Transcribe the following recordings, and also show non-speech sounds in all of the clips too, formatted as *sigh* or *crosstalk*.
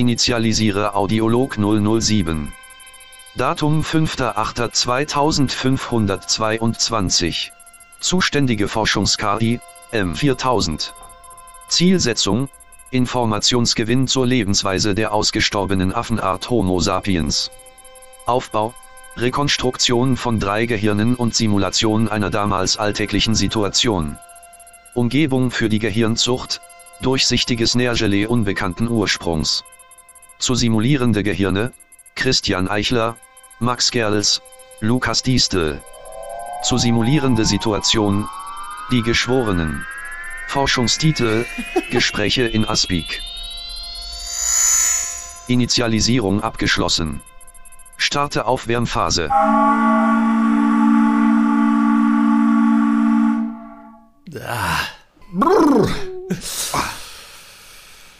Initialisiere Audiolog 007. Datum 5.8.2522. Zuständige Forschungs-KI, M4000. Zielsetzung, Informationsgewinn zur Lebensweise der ausgestorbenen Affenart Homo sapiens. Aufbau, Rekonstruktion von drei Gehirnen und Simulation einer damals alltäglichen Situation. Umgebung für die Gehirnzucht, durchsichtiges Nährgelee unbekannten Ursprungs. Zu simulierende Gehirne, Christian Eichler, Max Gerls, Lukas Diestel. Zu simulierende Situation, die Geschworenen. Forschungstitel, *laughs* Gespräche in Aspik. Initialisierung abgeschlossen. Starte Aufwärmphase.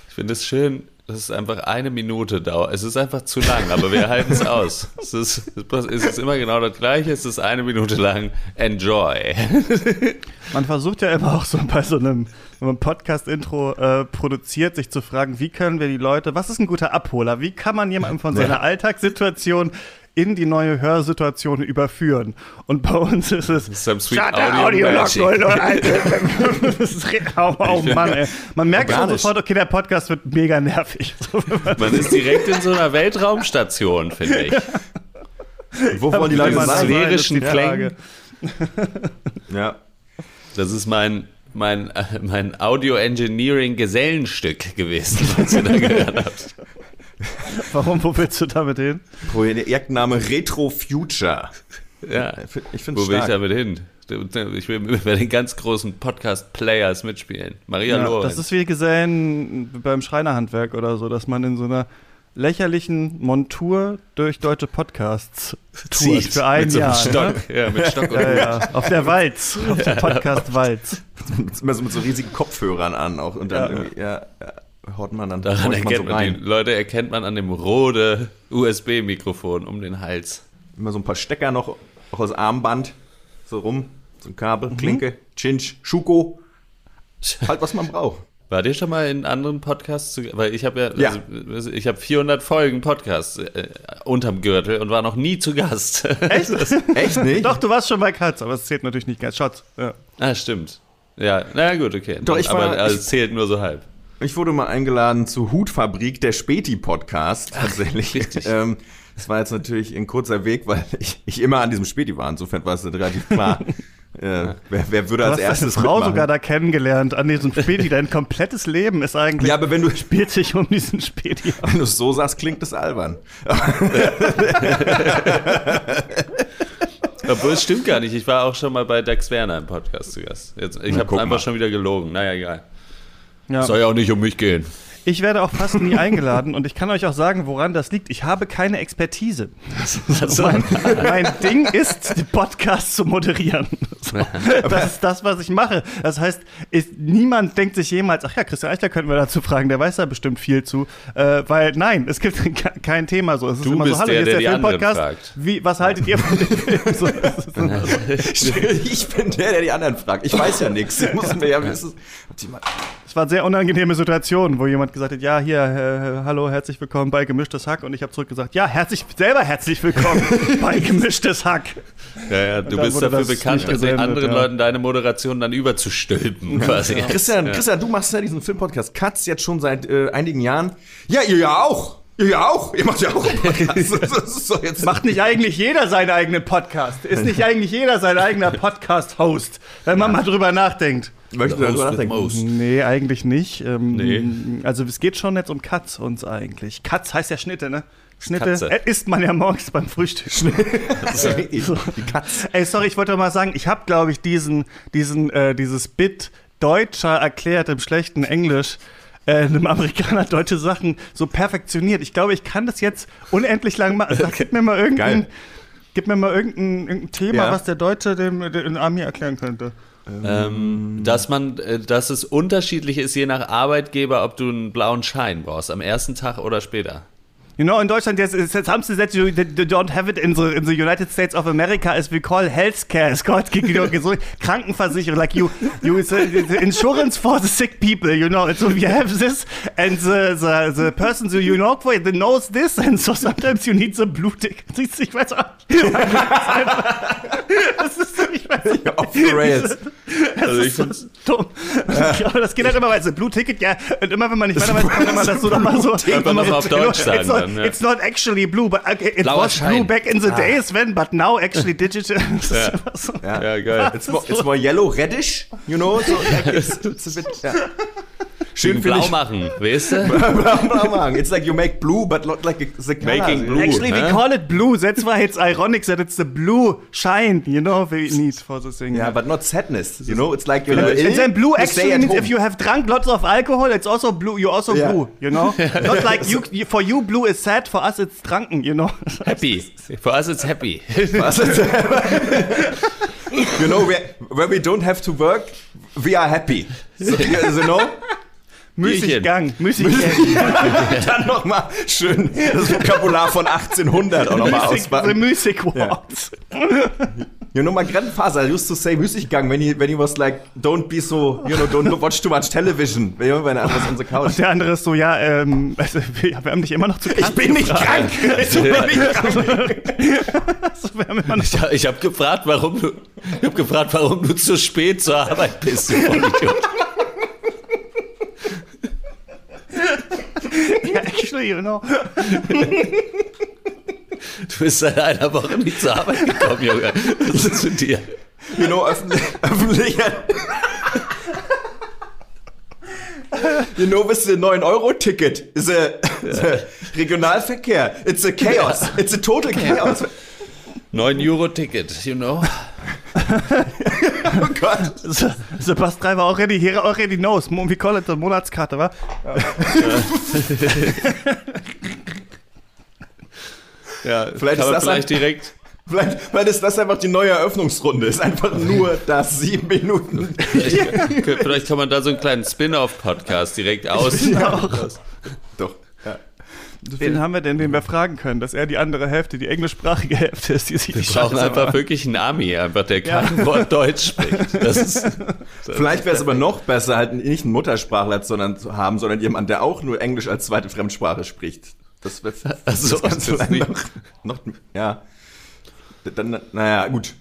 Ich finde es schön, dass es einfach eine Minute dauert. Es ist einfach zu lang, aber wir halten es aus. Es ist, es ist immer genau das Gleiche. Es ist eine Minute lang. Enjoy. *laughs* Man versucht ja immer auch so bei so einem, man Podcast-Intro äh, produziert, sich zu fragen, wie können wir die Leute, was ist ein guter Abholer? Wie kann man jemanden von seiner Alltagssituation in die neue Hörsituation überführen. Und bei uns ist es Some sweet Audio, Audio *laughs* ist, oh, oh Mann, ey. Man merkt schon sofort, okay, der Podcast wird mega nervig. Man ist direkt in so einer Weltraumstation, finde ich. Und wo wollen die Leute sein? sphärischen Klängen. *laughs* Ja. Das ist mein, mein, äh, mein Audio-Engineering-Gesellenstück gewesen, was ihr da gehört habt. *laughs* Warum, wo willst du damit hin? Projektname Retro Future. Ja, Ich finde wo es will ich stark. damit hin? Ich will bei den ganz großen Podcast-Players mitspielen. Maria Ja, Lorenz. das ist wie Gesellen beim Schreinerhandwerk oder so, dass man in so einer lächerlichen Montur durch deutsche Podcasts tourt Zieht für ein mit so einem Jahr. Stock. Ne? Ja, mit Stock und Ja, ja. Auf der Walz, auf dem Podcast Walz. *laughs* Immer so mit so riesigen Kopfhörern an auch und dann Ja. irgendwie, ja, haut man dann Daran horcht man erkennt so man, die. Leute erkennt man an dem Rode USB-Mikrofon um den Hals. Immer so ein paar Stecker noch, auch aus Armband, so rum, so ein Kabel, Klinke, Chinch, Schuko, halt was man braucht. Wart ihr schon mal in anderen Podcasts? Zu, weil ich habe ja, Ja. Also, ich habe 400 Folgen Podcasts äh, unterm Gürtel und war noch nie zu Gast. Echt? *laughs* *laughs* Echt nicht? Doch, du warst schon bei Katz, aber es zählt natürlich nicht ganz. Schatz. Ja. ah, stimmt. Ja, na gut, okay. Doch, ich war- aber also, es zählt nur so halb. Ich wurde mal eingeladen zu Hutfabrik, der Späti-Podcast tatsächlich. richtig. ähm, das war jetzt natürlich ein kurzer Weg, weil *laughs* ich, ich immer an diesem Späti war. Insofern war es relativ klar. *laughs* äh, wer, wer würde Du als hast deine erstes Frau mitmachen? sogar da kennengelernt an diesem Späti. Dein komplettes Leben ist eigentlich, Ja, aber wenn du, spielt sich um diesen Späti. *laughs* wenn du es so sagst, klingt es albern. Obwohl, es stimmt gar nicht. Ich war auch schon mal bei Dax Werner im Podcast zu Gast. Jetzt, ich habe einfach mal. schon wieder gelogen. Naja, egal. Ja. Soll ja auch nicht um mich gehen. Ich werde auch fast nie eingeladen und ich kann euch auch sagen, woran das liegt. Ich habe keine Expertise. Also, Mein, mein Ding ist, die Podcasts zu moderieren. So, das ist das, was ich mache. Das heißt, ist, niemand denkt sich jemals, ach ja, Christian Eichler könnten wir dazu fragen, der weiß da bestimmt viel zu. Äh, weil nein, es gibt *laughs* ke- kein Thema so. Es ist Du immer bist so, hallo, der, hier ist der der die anderen Filmpodcast. fragt. Wie, was haltet ihr von dem Film? So, so. *laughs* ich bin der, der die anderen fragt. Ich weiß ja nichts. Ich muss mir ja wissen. Es war eine sehr unangenehme Situation, wo jemand gesagt hat, ja, hier, äh, hallo, herzlich willkommen bei Gemischtes Hack. Und ich habe zurückgesagt, ja, herzlich, selber herzlich willkommen *laughs* bei Gemischtes Hack. Ja, ja, du bist dafür bekannt, gesendet, anderen ja. Leuten deine Moderation dann überzustülpen, quasi. Christian, Christian, du machst ja diesen Filmpodcast Katz jetzt schon seit äh, einigen Jahren. Ja, ihr ja auch. Ihr ja auch. Ihr macht ja auch einen Podcast. *laughs* Das ist doch jetzt Macht nicht eigentlich jeder seinen eigenen Podcast? Ist nicht eigentlich jeder sein eigener Podcast-Host? Wenn man mal drüber nachdenkt. Möchte darüber nachdenken. Nee, eigentlich nicht. Ähm, Nee. Also es geht schon jetzt um Katz uns eigentlich. Katz heißt ja Schnitte, ne? Schnitte Katze. äh, isst man ja morgens beim Frühstück. *laughs* Die Katz. Ey, sorry, ich wollte mal sagen, ich habe, glaube ich, diesen, diesen, äh, dieses Bit Deutscher erklärt im schlechten Englisch äh, einem Amerikaner deutsche Sachen so perfektioniert. Ich glaube, ich kann das jetzt unendlich lang machen. Sag, gib mir mal irgendein, Geil. gib mir mal irgendein, irgendein Thema, Ja. was der Deutsche dem, dem Army erklären könnte. Ähm, dass man, äh, dass es unterschiedlich ist, je nach Arbeitgeber, ob du einen blauen Schein brauchst, am ersten Tag oder später. You know, in Deutschland, jetzt, jetzt haben sie that you, don't have it in the, in the United States of America as we call healthcare. It's called Krankenversicherung. Like you, you it's the insurance for the sick people, you know. And so we have this and the, the, the person who you know for that knows this and so sometimes you need the blue tick. *laughs* Ich weiß auch nicht. *laughs* Das ist, ich weiß nicht. Off the rails. Das Also ist ich so find's- dumm. *laughs* Aber das geht halt immer weiter. Blue Ticket, ja. Und immer wenn man nicht weiter weiß, kommt immer das so nochmal so. Einfach immer noch so, mal auf Deutsch it's sagen not, dann, ja. It's not actually blue, but okay, it Blauer was Schein. blue back in the days when, but now actually digital. *laughs* Das ist Ja. so. Ja, geil. It's more, it's more yellow reddish, you know? So, like it's, it's a bit, ja. Schön blau ich. machen, weißt du? *laughs* Blau machen. It's like you make blue, but not like the color. Making blue. Actually, we huh? call it blue. That's why it's ironic that it's the blue shine, you know, we need for the thing. Yeah, but not sadness. You know, it's like you're ill, And then blue actually means home. if you have drunk lots of alcohol, it's also blue. You're also Yeah. blue, you know. *laughs* Not like you. For you, blue is sad. For us, it's drunken, you know. *laughs* Happy. For us it's happy. Was ist- you know, where, where we don't have to work, we are happy. So, you know? Müßiggang, Müßiggang. *laughs* Dann nochmal schön das Vokabular von 1800 auch nochmal Müßig, the auspacken. music walks. You *laughs* know, my grandfather used to say Müßiggang when he, when he was like, don't be so, you know, don't watch too much television. Wenn was on the couch. Und der andere ist so, ja, ähm, also, wir, wir haben dich immer noch zu Ich bin nicht krank. Ich bin nicht krank. Wir haben immer noch Ich, ich habe gefragt, warum du, ich hab gefragt, warum du zu spät zur Arbeit bist, du Vollidiot. *laughs* actually, you know. Du bist seit einer Woche nicht zur Arbeit gekommen, Junge. Was ist mit dir? You know, öffentlich, öffentlicher. You know, with the 9-Euro-Ticket is a, is a Regionalverkehr. It's a chaos. It's a total chaos. 9 Euro Ticket, you know? Oh Gott. Bus driver already, he already knows. We call it the Monatskarte, wa? Ja, Vielleicht kann ist das vielleicht ein- direkt. Vielleicht, vielleicht ist das einfach die neue Eröffnungsrunde. Ist einfach nur das sieben Minuten. Vielleicht, vielleicht kann man da so einen kleinen Spin-off-Podcast direkt *laughs* aus. Doch. Ja. Wen haben wir denn, den wir fragen können, dass er die andere Hälfte, die englischsprachige Hälfte ist, die sich Wir brauchen einfach wirklich einen Ami, einfach der kein Wort Deutsch spricht. *laughs* Das ist, Vielleicht wäre es aber noch besser, halt nicht einen Muttersprachler sondern, zu haben, sondern jemand, der auch nur Englisch als zweite Fremdsprache spricht. Das wäre *laughs* Ach so, das Ganze das noch, noch, ja. Dann, naja, gut.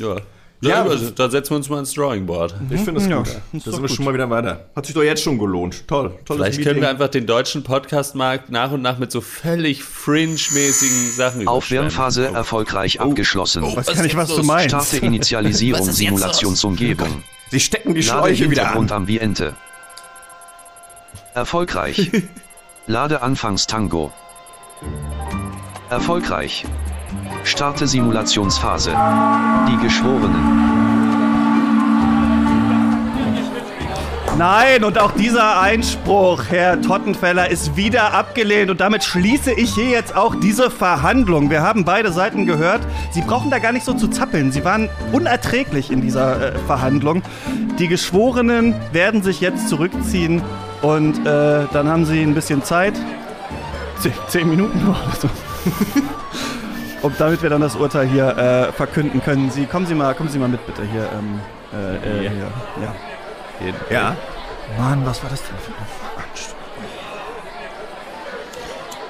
ja. Ja, Ja, aber- also, da setzen wir uns mal ins Drawing Board. Ich finde es Ja, gut. ist Da sind wir schon mal wieder weiter. Hat sich doch jetzt schon gelohnt. Toll. Tolles Vielleicht können wir einfach den deutschen Podcast-Markt nach und nach mit so völlig fringe-mäßigen Sachen Aufwärmphase überschwemmen. erfolgreich abgeschlossen. weiß Was gar nicht, ist was du meinst. Starte *laughs* Initialisierung Was? Simulationsumgebung. Sie stecken die Lade Schläuche wieder an. Ambiente. Erfolgreich. *laughs* Lade Anfangstango. Erfolgreich. Starte Simulationsphase. Die Geschworenen. Nein, und auch dieser Einspruch, Herr Tottenfeller, ist wieder abgelehnt. Und damit schließe ich hier jetzt auch diese Verhandlung. Wir haben beide Seiten gehört. Sie brauchen da gar nicht so zu zappeln. Sie waren unerträglich in dieser äh, Verhandlung. Die Geschworenen werden sich jetzt zurückziehen und äh, dann haben sie ein bisschen Zeit. Zehn, zehn Minuten noch. *laughs* Und damit wir dann das Urteil hier äh, verkünden können. Sie, kommen Sie mal, kommen Sie mal mit bitte hier. Ähm, äh, äh, Ja. hier. Ja. Ja. Mann, was war das denn für ein Anstrengend?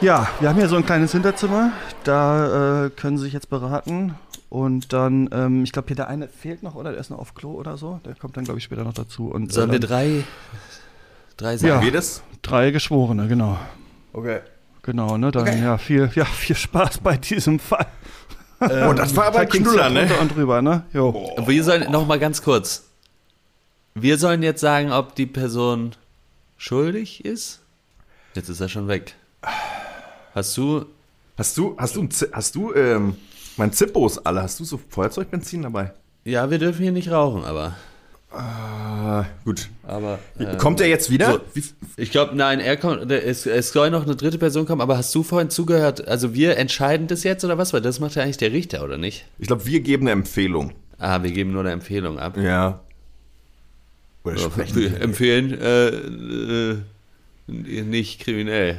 Ja, wir haben hier so ein kleines Hinterzimmer. Da äh, können Sie sich jetzt beraten. Und dann, ähm, ich glaube, hier der eine fehlt noch, oder? Der ist noch auf Klo oder so. Der kommt dann, glaube ich, später noch dazu. Und, äh, Sollen wir dann- drei, drei Ja. sagen? Geht es? drei Geschworene, genau. Okay. Genau, ne? Dann, ja, viel, ja, viel Spaß bei diesem Fall. Oh, das war aber ein Knuller, ja ne? und drüber, ne? Jo. Wir sollen, noch mal ganz kurz. Wir sollen jetzt sagen, ob die Person schuldig ist? Jetzt ist er schon weg. Hast du, Hast du, hast du, hast du, ähm, mein Zippos alle, hast du so Feuerzeugbenzin dabei? ja, wir dürfen hier nicht rauchen, aber, Ah, gut. aber, äh, Kommt er jetzt wieder? so. Ich glaube, nein, er kommt, es, es soll noch eine dritte Person kommen, aber hast du vorhin zugehört, also wir entscheiden das jetzt oder was? Weil das macht ja eigentlich der Richter, oder nicht? ich glaube, wir geben eine Empfehlung. Ah, wir geben nur eine Empfehlung ab. Ja. Oder wir. empfehlen, äh, äh, nicht kriminell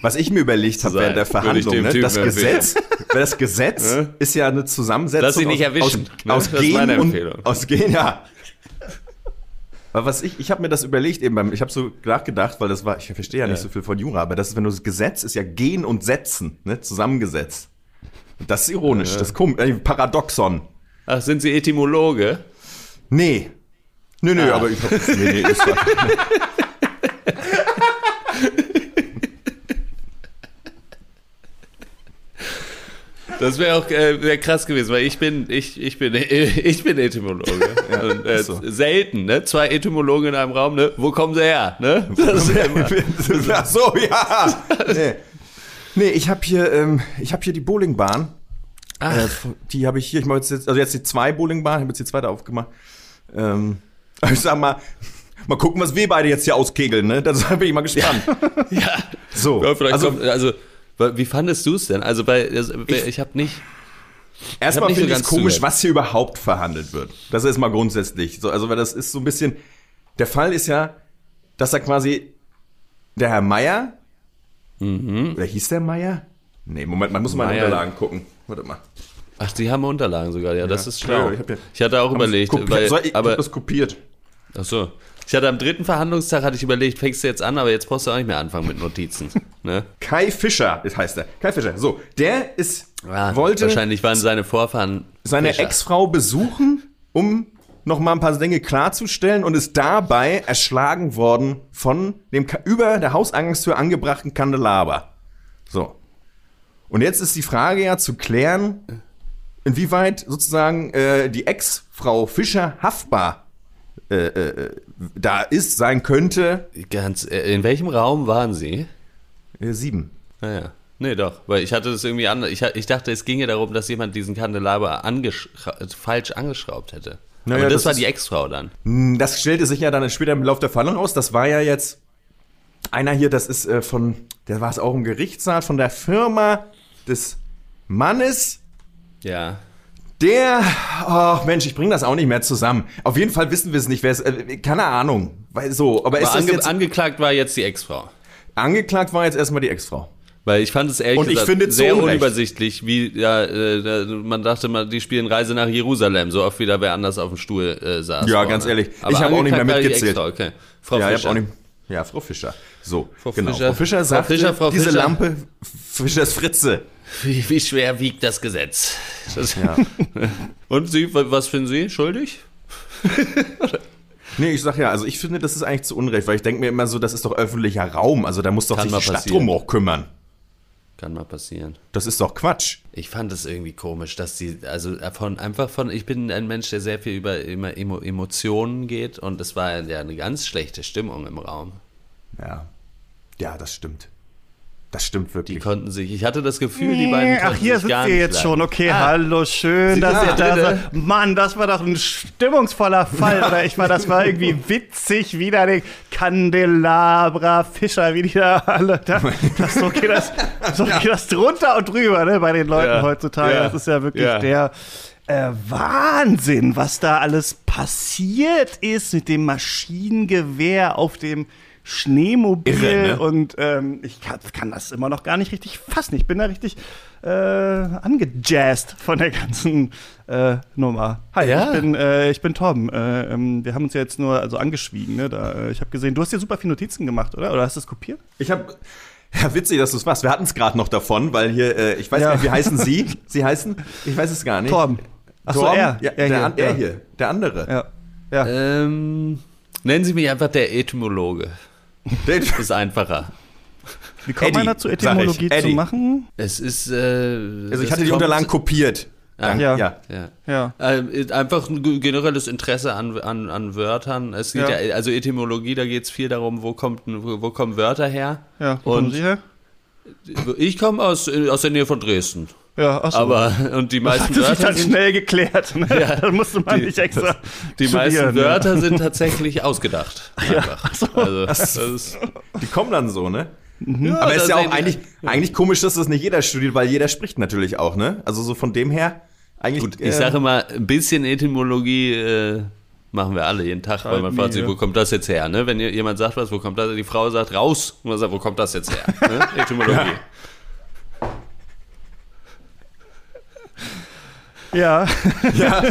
Was ich mir überlegt habe während der Verhandlung, ne, *laughs* das. Gesetz, das Gesetz ist ja eine Zusammensetzung aus, aus, ne? Gen und Empfehlung. aus Gen, ja. Aber was ich, ich habe mir das überlegt eben beim, ich habe so nachgedacht, weil das war, ich verstehe ja nicht Ja. so viel von Jura, aber das ist, wenn du das Gesetz ist ja Gen und Setzen, ne, zusammengesetzt. Und das ist ironisch, das kommt, äh, Paradoxon. Ach, sind Sie Etymologe? Nee. Nö, nö, Ah. aber ich hab, nee, nee, ist *laughs* was. Das wäre auch äh, wär krass gewesen, weil ich bin, ich, ich bin, *laughs* ich bin Etymologe. Und, äh, so. Selten, ne? Zwei Etymologen in einem Raum, ne? Wo kommen sie her? Ne? Das ja. *laughs* Ach so, ja. Nee, nee ich habe hier, ähm, ich habe hier die Bowlingbahn. Äh, die habe ich hier, ich mache jetzt, also jetzt die zwei Bowlingbahnen, ich habe jetzt die zweite aufgemacht. Ähm, *laughs* ich sag mal, mal gucken, was wir beide jetzt hier auskegeln, ne? Da bin ich mal gespannt. Ja. So, Ja, vielleicht also kommt, also, wie fandest du es denn? Also, bei, also, ich, ich habe nicht. erstmal so finde ich es komisch, was hier überhaupt verhandelt wird. Das ist mal grundsätzlich. So, also, weil das ist so ein bisschen, der Fall ist ja, dass da quasi der Herr Meier, oder hieß der Meier? Nee, Moment, man muss mal in. Unterlagen gucken. Warte mal. Ach, die haben Unterlagen sogar, ja, das ist schlau. Ja, ich ja- ich hatte auch überlegt, weil, ich, ich aber hab das kopiert. ach so. Ich hatte am dritten Verhandlungstag hatte ich überlegt, fängst du jetzt an, aber jetzt brauchst du auch nicht mehr anfangen mit Notizen. *laughs* Ne? Kai Fischer das heißt er. Kai Fischer. So, der ist, Ja, wollte wahrscheinlich waren seine Vorfahren seine. Ex-Frau besuchen, um noch mal ein paar Dinge klarzustellen und ist dabei erschlagen worden von dem über der Hauseingangstür angebrachten Kandelaber. So. Und jetzt ist die Frage ja zu klären, inwieweit sozusagen äh, die Ex-Frau Fischer haftbar äh, äh, da ist, sein könnte. Ganz, äh, in welchem Raum waren sie? Äh, sieben. Naja. Nee, doch, weil ich hatte das irgendwie anders. Ich, ich dachte, es ginge darum, dass jemand diesen Kandelaber angeschra falsch angeschraubt hätte. Naja, Aber das, das war ist- die Ex-Frau dann. Hm, Das stellte sich ja dann später im Laufe der Verhandlung raus. Das war ja jetzt einer hier, das ist äh, von, der war es auch im Gerichtssaal, von der Firma des Mannes, Ja. der, ach Mensch, ich bringe das auch nicht mehr zusammen. Auf jeden Fall wissen wir es nicht, wer es, äh, keine Ahnung, weil so, aber ist Aber das ange jetzt, angeklagt war jetzt die Ex-Frau. Angeklagt war jetzt erstmal die Ex-Frau. Weil ich fand es ehrlich gesagt sehr Unrecht. unübersichtlich, wie ja, äh, man dachte mal, die spielen Reise nach Jerusalem, so oft wie da wer anders auf dem Stuhl äh, saß. Ja, vorne. ganz ehrlich, Aber ich hab auch nicht mehr mitgezählt. Ex-Frau, Okay. Frau ja, Fischer. nicht, ja, Frau Fischer. So, Frau genau. Fischer. Frau Fischer Frau sagte, Fischer, Frau diese Fischer. Lampe, Fischers Fritze. Wie, wie schwer wiegt das Gesetz? Das, Ja. *laughs* Und Sie, wa- was finden Sie? Schuldig? *laughs* Nee, ich sag ja, also ich finde, das ist eigentlich zu Unrecht, weil ich denke mir immer so, das ist doch öffentlicher Raum, also da muss doch Kann sich die Stadt passieren. drum auch kümmern. Kann mal passieren. Das ist doch Quatsch. Ich fand es irgendwie komisch, dass die, also von, einfach von, ich bin ein Mensch, der sehr viel über immer Emo, Emotionen geht und es war ja eine ganz schlechte Stimmung im Raum. Ja. Ja, das stimmt. Das stimmt Die wirklich. konnten sich, ich hatte das Gefühl, die beiden Ach, hier sich sitzt gar ihr jetzt leiden. schon. Okay, Ah, hallo, schön, dass Sie ihr da seid. Mann, das war doch ein stimmungsvoller Fall. Oder ich war, das war irgendwie witzig, wieder den Candelabra, Fischer, wie die da alle. Da, das, so, geht das, so geht das drunter und drüber ne, bei den Leuten Ja, heutzutage. ja, Das ist ja wirklich ja. der. Äh, Wahnsinn, was da alles passiert ist mit dem Maschinengewehr auf dem Schneemobil Irre, ne? und ähm, ich kann, kann das immer noch gar nicht richtig fassen. Ich bin da richtig äh, angejazzt von der ganzen äh, Nummer. Hi, Ja. ich bin äh, ich bin Torben. Äh, ähm, wir haben uns ja jetzt nur also angeschwiegen. Ne? Da, äh, ich habe gesehen, du hast dir super viele Notizen gemacht, oder? Oder hast du es kopiert? Ich habe ja, witzig, dass du es machst. Wir hatten es gerade noch davon, weil hier, äh, ich weiß Ja. nicht, wie heißen Sie? *laughs* Sie heißen? Ich weiß es gar nicht. Torben. Ach so, Torben? er. Ja, Er der, hier, an- er ja. hier, der andere. Ja. Ja. Ähm, nennen Sie mich einfach der Etymologe. Der, Ist einfacher. Wie kommt man dazu. Etymologie zu Eddie. machen? Es ist, äh, also ich hatte die Unterlagen kopiert. Dank- Ja. ja. Ja. Ja. Äh, einfach ein ge- generelles Interesse an, an, an Wörtern. Es geht Ja. ja. also Etymologie, da geht es viel darum, wo, kommt, wo, wo kommen Wörter her. Ja, wo kommen Und Sie her? ich komme aus, aus der Nähe von Dresden. Ja, achso. Aber, und die das meisten hatte sich Wörter dann sind, schnell geklärt. Ne? Ja. *laughs* da musste man Die- nicht extra die meisten Wörter sind tatsächlich ausgedacht. *laughs* Einfach. Also, das ist, Die kommen dann so, ne? ja, Aber ist da ja auch eigentlich, eigentlich komisch, dass das nicht jeder studiert, weil jeder spricht natürlich auch, ne? Also so von dem her, eigentlich. Gut, ich sage mal, ein bisschen Etymologie äh, Machen wir alle jeden Tag, weil man fragt sich, wo ja. kommt das jetzt her? Ne? Wenn jemand sagt was, wo kommt das? Die Frau sagt raus und man sagt, wo kommt das jetzt her? Ne? *laughs* Etymologie. Ja, Ja,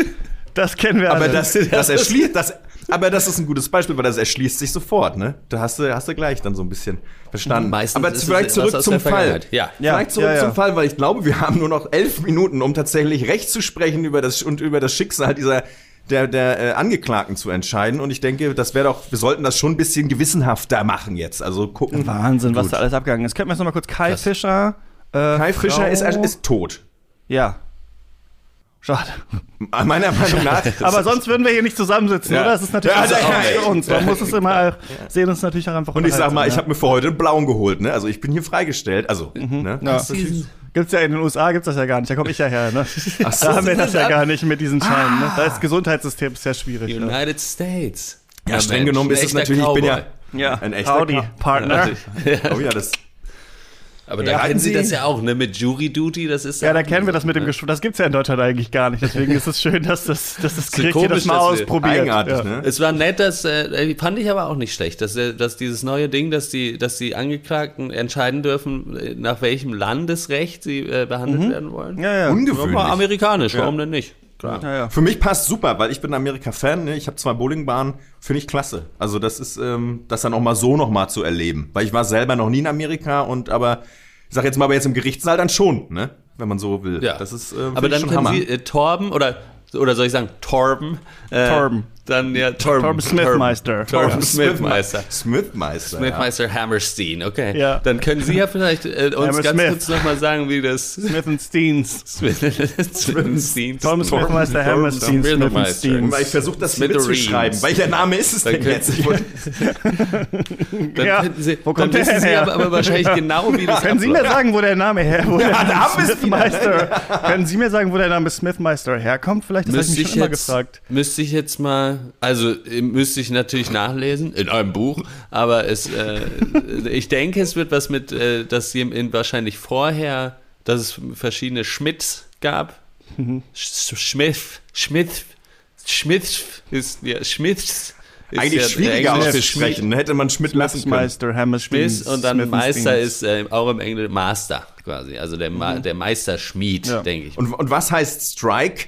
*laughs* das kennen wir aber alle. das, das erschließt, das, aber das ist ein gutes Beispiel, weil das erschließt sich sofort, ne? Da hast du, hast du gleich dann so ein bisschen verstanden. Meistens aber ist es vielleicht was zurück zum Fall. Ja. Ja, Vielleicht zurück ja, ja. zum Fall, weil ich glaube, wir haben nur noch elf Minuten, um tatsächlich recht zu sprechen über das und über das Schicksal dieser der, der äh, Angeklagten zu entscheiden. Und ich denke, das wäre doch, wir sollten das schon ein bisschen gewissenhafter machen jetzt. Also gucken. Wahnsinn, was Gut. da alles abgegangen ist. Könnten wir jetzt noch mal kurz Kai Krass. Fischer. Äh, Kai Fischer ist, ist tot. Ja. Schade. Meiner Meinung nach. *laughs* Aber sonst würden wir hier nicht zusammensitzen, Ja. oder? Das ist natürlich Ja, auch ja, für uns. Man muss es immer auch, sehen uns natürlich auch einfach und ich sag mal, ich habe mir für heute einen blauen geholt, ne? Also ich bin hier freigestellt. Also, ne? ja. ja. Gibt's ja in den USA gibt's das ja gar nicht. Da komme ich ja her, ne? Ach so. Da haben wir das ja *laughs* gar nicht mit diesen Scheinen. Ne? Da ist das Gesundheitssystem sehr schwierig. Ne? United States. Ja, streng genommen ist es natürlich, ich bin ja. Ja, ein echter Howdy, Partner. Oh ja, das. Aber da Ja, kennen Sie das ja auch, ne? Mit Jury Duty, das ist Ja, da kennen wir das mit dem Geschwür. Das gibt's ja in Deutschland eigentlich gar nicht. Deswegen *laughs* ist es schön, dass das, dass das Gericht hier das komisch, mal ausprobiert. Eigenartig, ja. ne? Es war nett, dass, äh, fand ich aber auch nicht schlecht, dass, äh, dass dieses neue Ding, dass die, dass die Angeklagten entscheiden dürfen, äh, nach welchem Landesrecht sie äh, behandelt werden wollen. Mhm. Ja, ja. Ungewöhnlich. Aber amerikanisch, Ja. warum denn nicht? Klar. Ja, ja. Für mich passt super, weil ich bin Amerika-Fan. Ne? Ich habe zwei Bowlingbahnen, finde ich klasse. Also das ist, ähm, das dann auch mal so noch mal zu erleben. Weil ich war selber noch nie in Amerika und aber, ich sag jetzt mal, aber jetzt im Gerichtssaal dann schon, ne? Wenn man so will. Ja. Das ist, äh, Aber dann schon können Hammer. Sie äh, Torben oder oder soll ich sagen Torben? Äh, Torben. Dann ja Torben. Torben Smithmeister. Torben Torben Smithmeister. Smithmeister. Smithmeister Hammerstein, okay. Ja. Dann können Sie ja vielleicht äh, uns Hammer ganz Smith. kurz nochmal sagen, wie das Smith and Steens. Smithmeister. Torben Smithmeister, Hammerstein, Smith and Ja. Steens. Weil ich versuche das Smithereens. mitzuschreiben. Welcher Name ist es Dann denn können jetzt? *laughs* Dann Ja. könnten Sie, Wo dann kommt der wissen Sie aber, aber wahrscheinlich *laughs* genau, wie das Können Sie mir sagen, wo der Name her, wo der da Name haben wir es Smithmeister, *laughs* können Sie mir sagen, wo der Name Smithmeister herkommt? Vielleicht, das habe ich mich ich, schon immer gefragt. müsste ich jetzt mal, also äh, müsste ich natürlich nachlesen in einem Buch, aber es, äh, *laughs* ich denke, es wird was mit, äh, dass sie in, wahrscheinlich vorher, dass es verschiedene Schmidts gab. Sch- Schmidt, Schmidt, Schmidt ist, ja, Schmidts ist Eigentlich ja schwieriger auszusprechen. Hätte man Schmidt lassen können. Schmidt und dann Smith Meister ist äh, auch im Englischen Master quasi, also der, Ma der Meisterschmied, Ja. denke ich. Und, und was heißt Strike?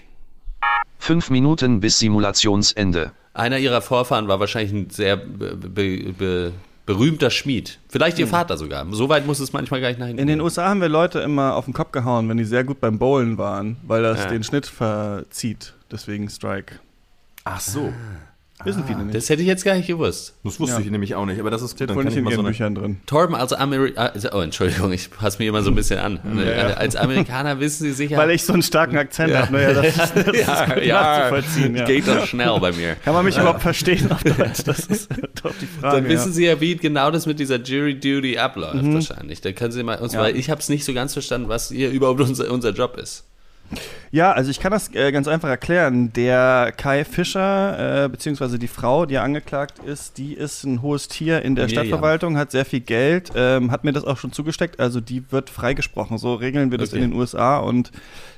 Fünf Minuten bis Simulationsende. Einer ihrer Vorfahren war wahrscheinlich ein sehr be be be berühmter Schmied. Vielleicht ihr Vater sogar. So weit muss es manchmal gar nicht nach hinten In den. USA haben wir Leute immer auf den Kopf gehauen, wenn die sehr gut beim Bowlen waren, weil das Ja. den Schnitt verzieht. Deswegen Strike. Ach so. Wissen viele nicht. Das hätte ich jetzt gar nicht gewusst. Das wusste Ja. ich nämlich auch nicht, aber das ist dann Wohl kann nicht ich in mal so eine, Büchern drin. Torben als Amerikaner, oh Entschuldigung, ich passe mich immer so ein bisschen an. Ja. Als Amerikaner wissen Sie sicher. Weil ich so einen starken Akzent Ja. habe. Naja, das ist, *laughs* das ja, ist gut ja, nachzuvollziehen. Ja. geht doch schnell bei mir. Kann man mich überhaupt verstehen auf Deutsch? Das ist *laughs* doch die Frage. Dann wissen. Sie ja, wie genau das mit dieser Jury Duty abläuft wahrscheinlich. Dann können Sie mal uns, Ja. weil ich habe es nicht so ganz verstanden, was hier überhaupt unser, unser Job ist. Ja, also ich kann das äh, ganz einfach erklären. Der Kai Fischer, äh, beziehungsweise die Frau, die angeklagt ist, die ist ein hohes Tier in der Miriam. Stadtverwaltung, hat sehr viel Geld, ähm, hat mir das auch schon zugesteckt. Also die wird freigesprochen. So regeln wir das Okay. in den USA und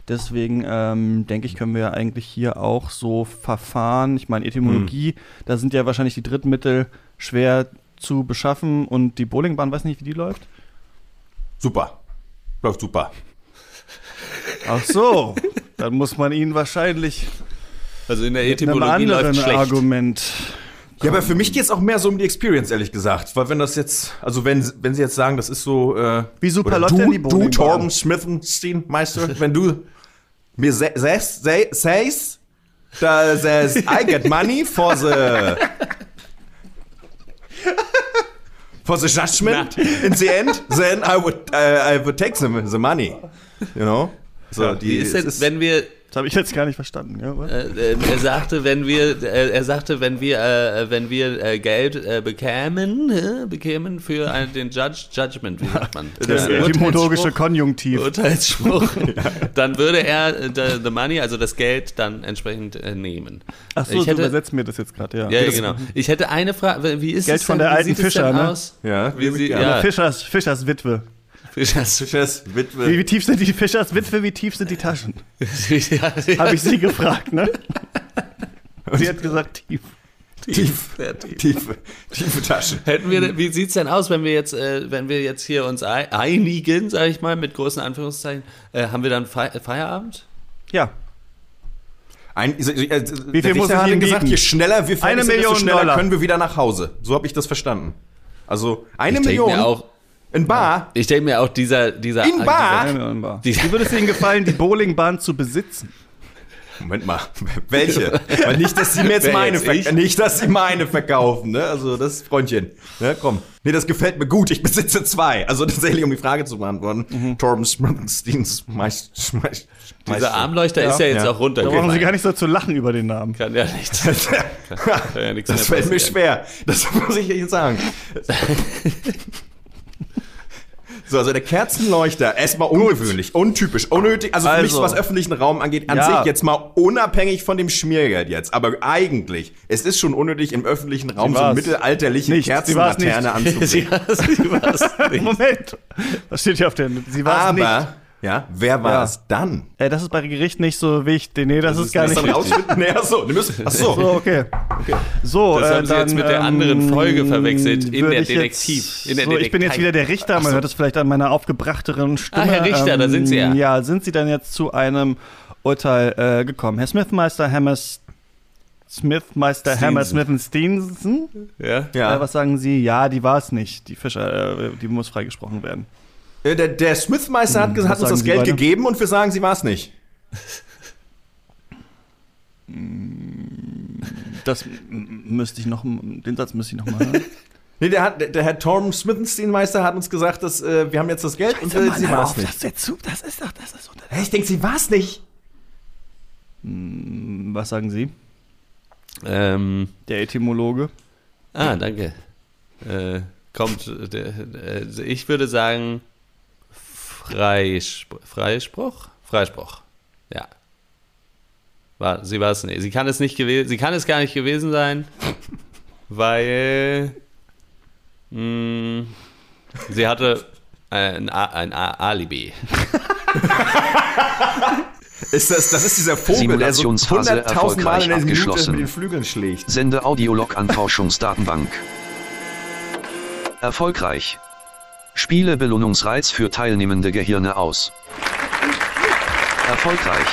deswegen ähm, denke ich, können wir eigentlich hier auch so verfahren. Ich meine, Etymologie, da sind ja wahrscheinlich die Drittmittel schwer zu beschaffen und die Bowlingbahn, weiß nicht, wie die läuft. super. Läuft super. Ach so, dann muss man ihn wahrscheinlich Also in der mit einem Etymologie läuft anderen schlecht. Argument Ja, aber für mich geht es auch mehr so um die Experience, ehrlich gesagt. Weil wenn das jetzt, also wenn, wenn sie jetzt sagen, das ist so, äh, Wie super läuft du, du? Torben Smithenstein, Meister, wenn du mir sa- sagst, say, says, that says, I get money for the, for the judgment in the end, then I would, uh, I would take the, the money, you know? So, die, Wie ist denn, ist- wenn wir Das habe ich jetzt gar nicht verstanden. Ja? Äh, äh, er sagte, wenn wir, äh, er sagte, wenn wir, äh, wenn wir äh, Geld äh, bekämen, bekämen für einen, den Judge, Judgment, wie sagt man? *laughs* das Den etymologische Konjunktiv. Urteilsspruch, *laughs* dann würde er the, the money, also das Geld, dann entsprechend nehmen. Ach so, ich du hätte, übersetzt mir das jetzt gerade, ja. ja, ja, genau. Ich hätte eine Frage, wie ist Geld es von denn, der wie alten Fischer, ne? aus? Ja, wie sie, ja, Fischers, Fischers Witwe. Fischers, Fischers Witwe. Wie, wie tief sind die Fischers Witwe, wie tief sind die Taschen? *laughs* ja, Habe ich sie gefragt, ne? Sie hat gesagt tief. Tief, tief. tiefe, tiefe Taschen. Hätten wir, wie sieht's denn aus, wenn wir jetzt, äh, wenn wir jetzt hier uns ei- einigen, sage ich mal, mit großen Anführungszeichen, äh, haben wir dann Fei Feierabend? Ja. Ein, äh, Wie Wie viel muss ich hat Ihnen gesagt, bieten? je schneller wir fertig Eine sind, desto Million schneller Dollar. können wir wieder nach Hause. So habe ich das verstanden. Also eine Ich Million mir auch, in Bar. ich denke mir auch dieser, dieser, In Bar? Eine Million Bar. Die- Wie würde es Ihnen gefallen, die Bowlingbahn zu besitzen? Moment mal, *laughs* welche? Weil nicht, dass sie mir jetzt meine jetzt, nicht, dass sie meine verkaufen, ne? Also das Freundchen, ne? Komm. Nee, das gefällt mir gut. Ich besitze zwei. Also tatsächlich, um die Frage zu beantworten. Mhm. Torben Springsteens Meist, Meist, dieser Armleuchter ist ja jetzt Ja. auch Da brauchen Sie gar nicht so zu lachen über den Namen. Kann ja nichts. *laughs* Kann ja nichts Das fällt mir schwer. Das muss ich jetzt sagen. *laughs* So, also der Kerzenleuchter, erstmal ungewöhnlich, untypisch, unnötig, also für mich, Also. was öffentlichen Raum angeht, an Ja. sich jetzt mal unabhängig von dem Schmiergeld jetzt, aber eigentlich, es ist schon unnötig, im öffentlichen Raum so eine war's. mittelalterliche Nicht, war's Kerzenlaterne *laughs* Sie, anzubringen. sie war's *laughs* nicht. Moment. Was steht hier auf der Sie war es nicht. Ja, wer war Ja. es dann? Ey, das ist bei Gericht nicht so wichtig. Nee, das, ist gar Das nicht dann wichtig. rausfinden? *laughs* Nee, ach so, du musst, ach so. So, okay. So, Das äh, haben Sie jetzt dann, mit der anderen ähm, Folge verwechselt, in der ich Detektiv- Jetzt, in der so, ich bin jetzt wieder der Richter, man hört es vielleicht an meiner aufgebrachteren Stimme. Ah, Herr Richter, da sind Sie ja. Ja, sind Sie dann jetzt zu einem Urteil äh, gekommen? Herr Smithmeister Hammers Smithmeister Hammer Smith und Steensen? Ja? Ja. Äh, was sagen Sie? Ja, die war es nicht. Die Fischer, äh, die muss freigesprochen werden. Äh, Der, der Smithmeister hat, was hat uns das Geld beide? gegeben und wir sagen, sie war es nicht. Das m- müsste ich noch, den Satz müsste ich noch mal hören. *laughs* Nee, der, hat, der, der Herr Torben Smithensteinmeister hat uns gesagt, dass äh, wir haben jetzt das Geld und äh, sie war es nicht. das, jetzt, das ist doch, das ist unter Ich denke, sie war es nicht. Was sagen Sie? Ähm, Der Etymologe. ah, danke. Äh, kommt, äh, der, äh, ich würde sagen, Freispr Freispruch? Freispruch. Ja. War, sie war es nicht. Sie kann es nicht gewesen, sie kann es gar nicht gewesen sein, *laughs* weil mh, sie hatte ein, A, ein A Alibi. *laughs* Ist das, das ist dieser Vogel, der so Simulationsphase 100.000 Mal in der erfolgreich Minute abgeschlossen. mit den Flügeln schlägt. Sende Audiolog an Forschungsdatenbank. Erfolgreich. Spiele Belohnungsreiz für teilnehmende Gehirne aus. Erfolgreich.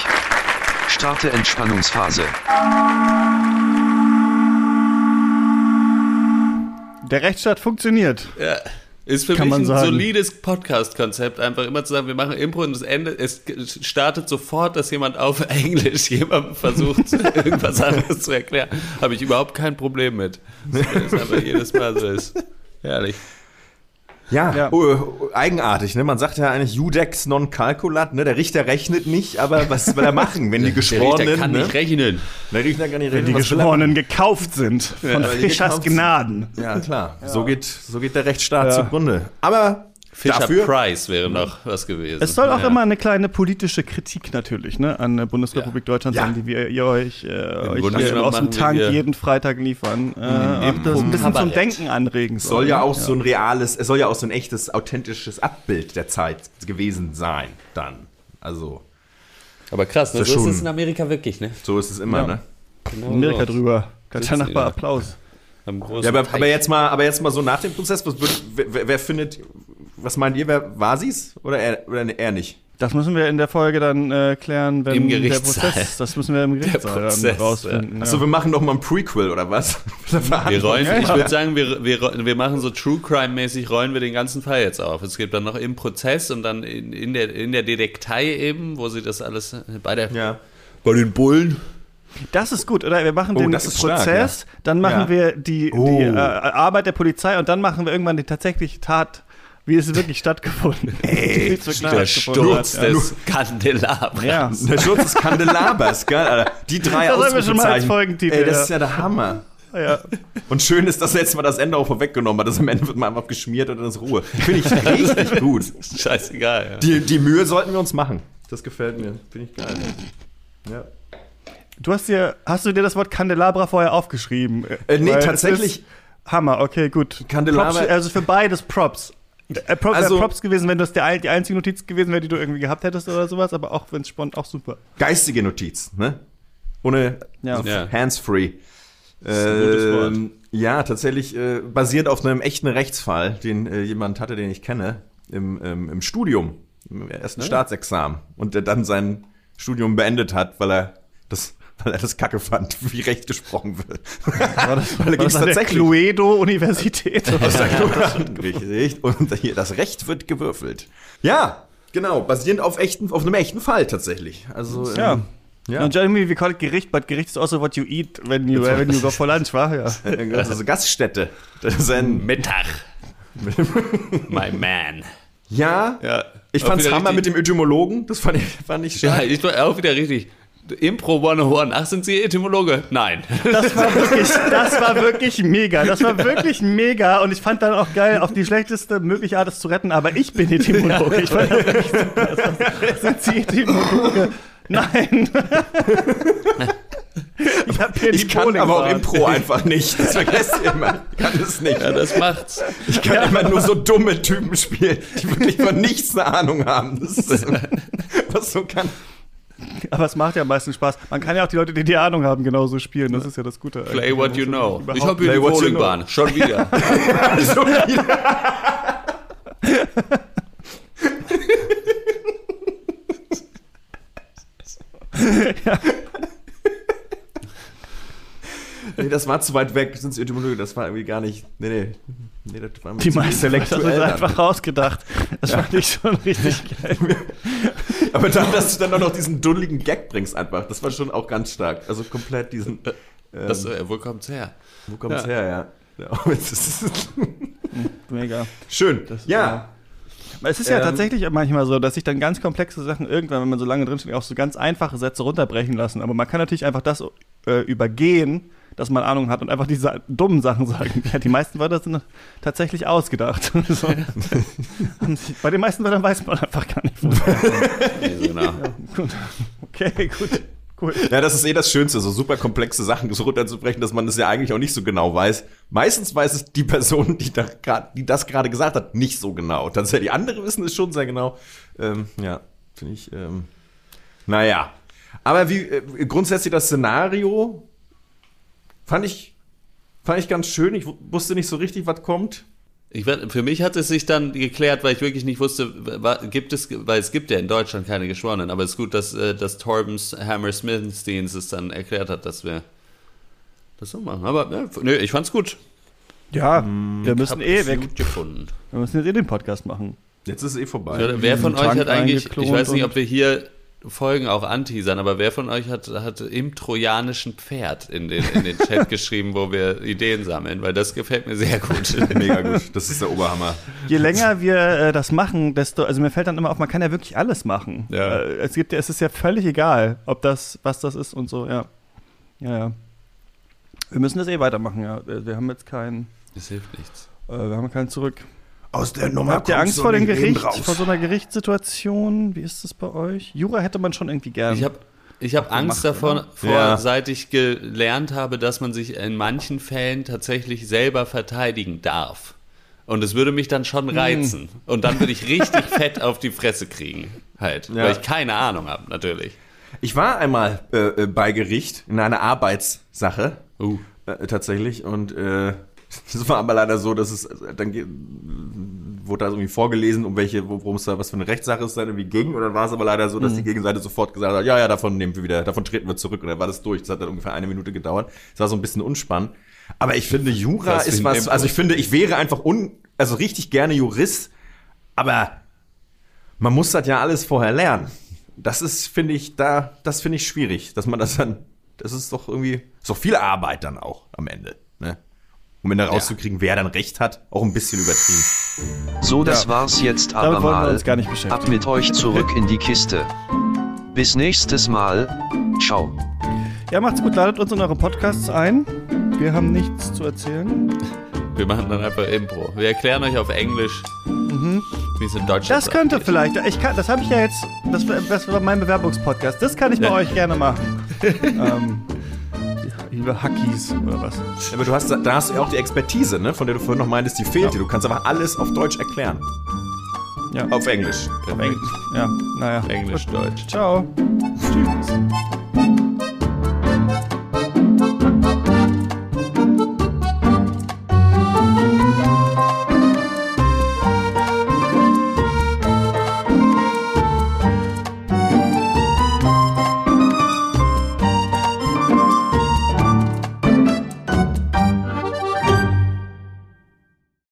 Starte Entspannungsphase. Der Rechtsstaat funktioniert. Ja. Ist für Kann mich ein sagen. solides Podcast-Konzept, einfach immer zu sagen, wir machen Impro und das Ende, es startet sofort, dass jemand auf *laughs* Englisch jemandem versucht, *laughs* irgendwas anderes zu erklären. Habe ich überhaupt kein Problem mit. Das ist einfach jedes Mal so ist. Herrlich. Ja, Ja. Oh, eigenartig, ne? Man sagt ja eigentlich Judex non calculat, ne? Der Richter rechnet nicht, aber was will er machen, wenn die *laughs* Der Richter Geschworenen, kann ne? nicht rechnen. Der Richter kann nicht Wenn rechnen. die will er Geschworenen gekauft sind von die Fischers. Gnaden. Ja, klar. So, geht, so geht der Rechtsstaat Ja. zugrunde. Aber Fischer dafür, Price wäre noch was gewesen. Es soll auch Ja. immer eine kleine politische Kritik natürlich ne, an der Bundesrepublik Deutschland Ja. sein, die wir ihr euch, äh, euch aus dem Tank jeden Freitag liefern. Äh, das ein bisschen zum Kabarett. Denken anregen soll. soll ja auch so ein reales, es soll ja auch so ein echtes, authentisches Abbild der Zeit gewesen sein, dann. Also, Aber krass, ne? So ist schon- es in Amerika wirklich, ne? so ist es immer, Ja. ne? Genau Amerika so. drüber. Ganz Nachbar. Applaus. Ja, aber, aber, jetzt mal, aber jetzt mal so nach dem Prozess, was wer- wer findet, was meint ihr, wer war sie's oder er, oder er nicht? Das müssen wir in der Folge dann äh, klären, wenn Im der. Prozess, das müssen wir im Gerichtssaal dann Prozess, rausfinden. Achso, wir machen doch mal ein Prequel *laughs* oder was? Wir rollen, Ja, ich ja. würde sagen, wir, wir, wir machen so True Crime-mäßig, rollen wir den ganzen Fall jetzt auf. Es gibt dann noch im Prozess und dann in, in, der, in der Detektei eben, wo sie das alles bei der Ja. bei den Bullen. Das ist gut, oder? Wir machen Oh, den das ist stark, Prozess, dann machen Ja. wir die, Oh. die äh, Arbeit der Polizei und dann machen wir irgendwann die tatsächliche Tat, wie es wirklich stattgefunden *laughs* Ey, wie es wirklich Der stattgefunden Sturz hat. des Kandelabers. Ja. Der Schutz des Kandelabers, geil, Alter. Die drei Das haben wir schon mal als Ausrufezeichen. Folgentitel, Ey, das ist ja der Hammer. ja. Und schön ist, dass er jetzt mal das Ende auch vorweggenommen hat. Das am Ende wird mal einfach geschmiert und dann ist Ruhe. Finde ich richtig *laughs* gut. Scheißegal. Ja. Die, die Mühe sollten wir uns machen. Das gefällt mir. Finde ich geil. Ja. Du hast dir, hast du dir das Wort Candelabra vorher aufgeschrieben? Äh, nee, Weil tatsächlich- Hammer, okay, gut. Candelabra- Props, also für beides Props. Äh, Props, Also- Props gewesen, wenn das der, die einzige Notiz gewesen wäre, die du irgendwie gehabt hättest oder sowas, aber auch wenn es spontan auch super. Geistige Notiz, ne? Ohne Ja. so Ja. hands-free. Ähm, Ja, tatsächlich äh, basiert auf einem echten Rechtsfall, den äh, jemand hatte, den ich kenne, im, ähm, im Studium, im ersten Staatsexamen. Und der dann sein Studium beendet hat, weil er das, weil er das Kacke fand, *laughs* wie Recht gesprochen wird. War das, Weil da war das an der tatsächlich- Cluedo-Universität? Richtig. Und hier, das Recht wird gewürfelt. Ja, genau, basierend auf echten, auf einem echten Fall tatsächlich. Also ähm, Ja. ja. Und irgendwie, we call it Gericht, but Gericht is also what you eat when you, when you go for lunch, war ja. also Gaststätte. Das ist ein, Mittag. *laughs* My man. ja, Ja. ich fand's Hammer mit dem Etymologen. Das fand ich, fand ich Ja, stark. ich war auch wieder richtig. Impro 101. Ach, sind Sie Etymologe? Nein. Das war *laughs* wirklich, das war wirklich mega. Das war wirklich mega. Und ich fand dann auch geil, auf die schlechteste mögliche Art es zu retten, aber ich bin Etymologe. Ich fand das wirklich super. Das war- Sind Sie Etymologe? Nein. *laughs* Ich, hab hier Ich kann Bowling aber auch Bahn. Impro einfach nicht. Das vergesst ihr immer. Ich kann es nicht. Ja, das macht's. Ich kann immer nur so dumme Typen spielen, die wirklich von nichts eine Ahnung haben. Das ist, *laughs* was so kann. *laughs* Aber es macht ja am meisten Spaß. Man kann ja auch die Leute, die die Ahnung haben, genauso spielen. Das ist ja das Gute. Play what you know. Überhaupt Ich habe hier Play die what you Bowlingbahn. Schon wieder. *laughs* Also, *laughs* nee, das war zu weit weg, sind Etymologie, das war irgendwie gar nicht. Nee, nee. nee das war Die meisten das ist einfach ausgedacht. Das fand ich schon richtig geil. *laughs* Aber dann, dass du dann auch noch diesen duddeligen Gag bringst, einfach. Das war schon auch ganz stark. Also komplett diesen. Ähm, Das, äh, wo kommt's her? wo kommt's ja. her, ja? ja *laughs* ist Mega. schön. ja. ja. Es ist ja Ähm. tatsächlich manchmal so, dass sich dann ganz komplexe Sachen irgendwann, wenn man so lange drinsteht, auch so ganz einfache Sätze runterbrechen lassen. Aber man kann natürlich einfach das äh, übergehen, dass man Ahnung hat und einfach diese dummen Sachen sagen. Ja, die meisten Wörter sind tatsächlich ausgedacht. *laughs* so. Bei den meisten Wörtern weiß man einfach gar nicht. Nee, *laughs* genau. Gut. Okay, gut. Cool. Ja, das ist eh das Schönste, so super komplexe Sachen so runterzubrechen, dass man das ja eigentlich auch nicht so genau weiß. Meistens weiß es die Person, die, da grad, die das gerade gesagt hat, nicht so genau. Tatsächlich, die andere wissen es schon sehr genau. Ähm, ja, finde ich. Ähm, naja. Aber wie äh, grundsätzlich das Szenario fand ich, fand ich ganz schön. Ich wu- wusste nicht so richtig, was kommt. Ich, für mich hat es sich dann geklärt, weil ich wirklich nicht wusste, gibt es, weil es gibt ja in Deutschland keine Geschworenen, aber es ist gut, dass, äh, dass Torbens Hammer Smithensteins es dann erklärt hat, dass wir das so machen. Aber ja, f- nö, ich fand's gut. Ja, wir müssen eh weg. gefunden. Wir müssen jetzt eh den Podcast machen. Jetzt ist es eh vorbei. Ja, wer von euch hat eigentlich, ich weiß nicht, ob wir hier Folgen auch anteasern, aber wer von euch hat, hat im trojanischen Pferd in den, in den Chat *laughs* geschrieben, wo wir Ideen sammeln, weil das gefällt mir sehr gut. *laughs* Mega gut. Das ist der Oberhammer. Je länger wir äh, das machen, desto, also mir fällt dann immer auf, man kann ja wirklich alles machen. Ja. Äh, es gibt ja, es ist ja völlig egal, ob das, was das ist und so, ja. Ja, ja. Wir müssen das eh weitermachen, ja. Wir wir haben jetzt keinen, Das hilft nichts. äh, wir haben keinen zurück. Aus der Nummer Habt ihr Angst vor dem Gericht, raus. vor so einer Gerichtssituation? Wie ist das bei euch? Jura hätte man schon irgendwie gern. Ich habe ich hab Angst gemacht, davor, oder? vor, Ja. seit ich gelernt habe, dass man sich in manchen Fällen tatsächlich selber verteidigen darf. Und es würde mich dann schon Hm. reizen. Und dann würde ich richtig *laughs* fett auf die Fresse kriegen. Halt. Ja. Weil ich keine Ahnung habe, natürlich. Ich war einmal äh, äh, bei Gericht in einer Arbeitssache. Uh. Äh, tatsächlich. Und äh, es war aber leider so, dass es äh, dann wurde da irgendwie vorgelesen, um welche, wo- worum es da, was für eine Rechtssache es dann irgendwie ging. Und dann war es aber leider so, dass die Gegenseite sofort gesagt hat, ja, ja, davon nehmen wir wieder, davon treten wir zurück. Und dann war das durch. Das hat dann ungefähr eine Minute gedauert. Es war so ein bisschen unspannend. Aber ich finde, Jura ist was, also ich finde, ich wäre einfach un, also richtig gerne Jurist, aber man muss das ja alles vorher lernen. Das ist, finde ich, da, das finde ich schwierig, dass man das dann, das ist doch irgendwie, doch viel Arbeit dann auch am Ende, ne? Um dann rauszukriegen, wer dann recht hat, auch ein bisschen übertrieben. So, das Ja. war's jetzt Damit aber wollen wir mal. uns gar nicht beschäftigen. Ab mit euch zurück in die Kiste. Bis nächstes Mal. Ciao. ja, macht's gut, ladet uns in eure Podcasts ein. Wir haben nichts zu erzählen. Wir machen dann einfach Impro. Wir erklären euch auf Englisch, wie es in Deutschland Das könnte abgeht. vielleicht, ich kann, das habe ich ja jetzt, das, war- das war mein Bewerbungspodcast, das kann ich bei Ja. euch gerne machen. *laughs* ähm, liebe Hackies oder was. Aber du hast, da hast du ja auch die Expertise, ne, von der du vorhin noch meintest, die fehlt dir. Du kannst einfach alles auf Deutsch erklären. Ja, Auf Englisch. auf Englisch. Ja, naja. Englisch. Deutsch. Ciao. Tschüss.